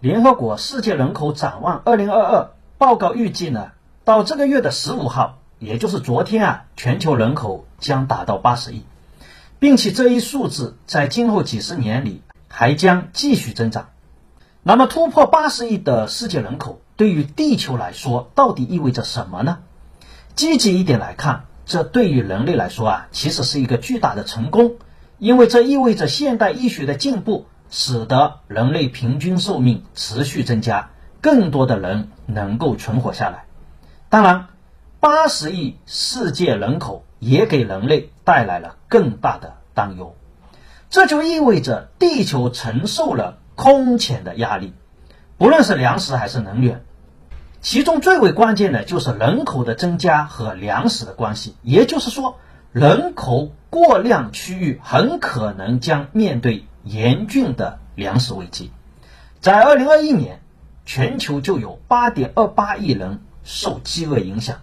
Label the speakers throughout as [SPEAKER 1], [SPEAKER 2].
[SPEAKER 1] 联合国世界人口展望二零二二报告预计呢，到这个月的十五号，也就是昨天啊，全球人口将达到八十亿，并且这一数字在今后几十年里还将继续增长。那么，突破八十亿的世界人口对于地球来说，到底意味着什么呢？积极一点来看，这对于人类来说啊，其实是一个巨大的成功，因为这意味着现代医学的进步。使得人类平均寿命持续增加，更多的人能够存活下来。当然，八十亿世界人口也给人类带来了更大的担忧。这就意味着地球承受了空前的压力，不论是粮食还是能源。其中最为关键的就是人口的增加和粮食的关系，也就是说，人口过量区域很可能将面对。严峻的粮食危机，在二零二一年，全球就有八点二八亿人受饥饿影响，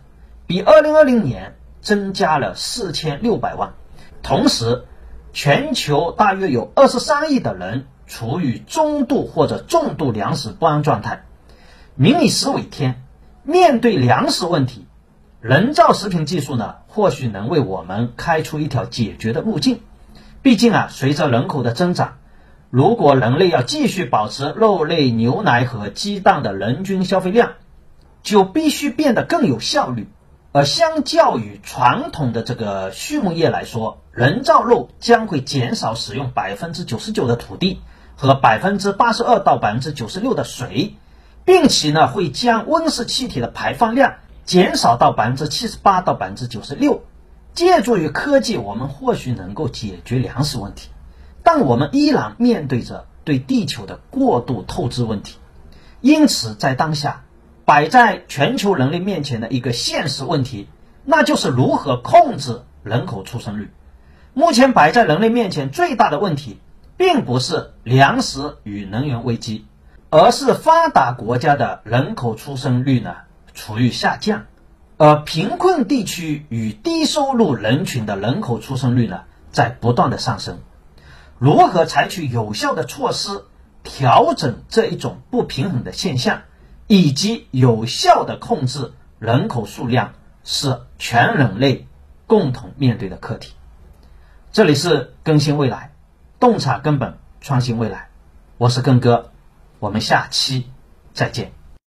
[SPEAKER 1] 比二零二零年增加了四千六百万。同时，全球大约有二十三亿的人处于中度或者重度粮食不安状态。民以食为天，面对粮食问题，人造食品技术呢，或许能为我们开出一条解决的路径。毕竟啊，随着人口的增长，如果人类要继续保持肉类、牛奶和鸡蛋的人均消费量，就必须变得更有效率。而相较于传统的这个畜牧业来说，人造肉将会减少使用百分之九十九的土地和百分之八十二到百分之九十六的水，并且呢，会将温室气体的排放量减少到百分之七十八到百分之九十六。借助于科技，我们或许能够解决粮食问题，但我们依然面对着对地球的过度透支问题。因此，在当下摆在全球人类面前的一个现实问题，那就是如何控制人口出生率。目前摆在人类面前最大的问题，并不是粮食与能源危机，而是发达国家的人口出生率呢处于下降。而贫困地区与低收入人群的人口出生率呢，在不断的上升。如何采取有效的措施调整这一种不平衡的现象，以及有效的控制人口数量，是全人类共同面对的课题。这里是更新未来，洞察根本，创新未来。我是根哥，我们下期再见。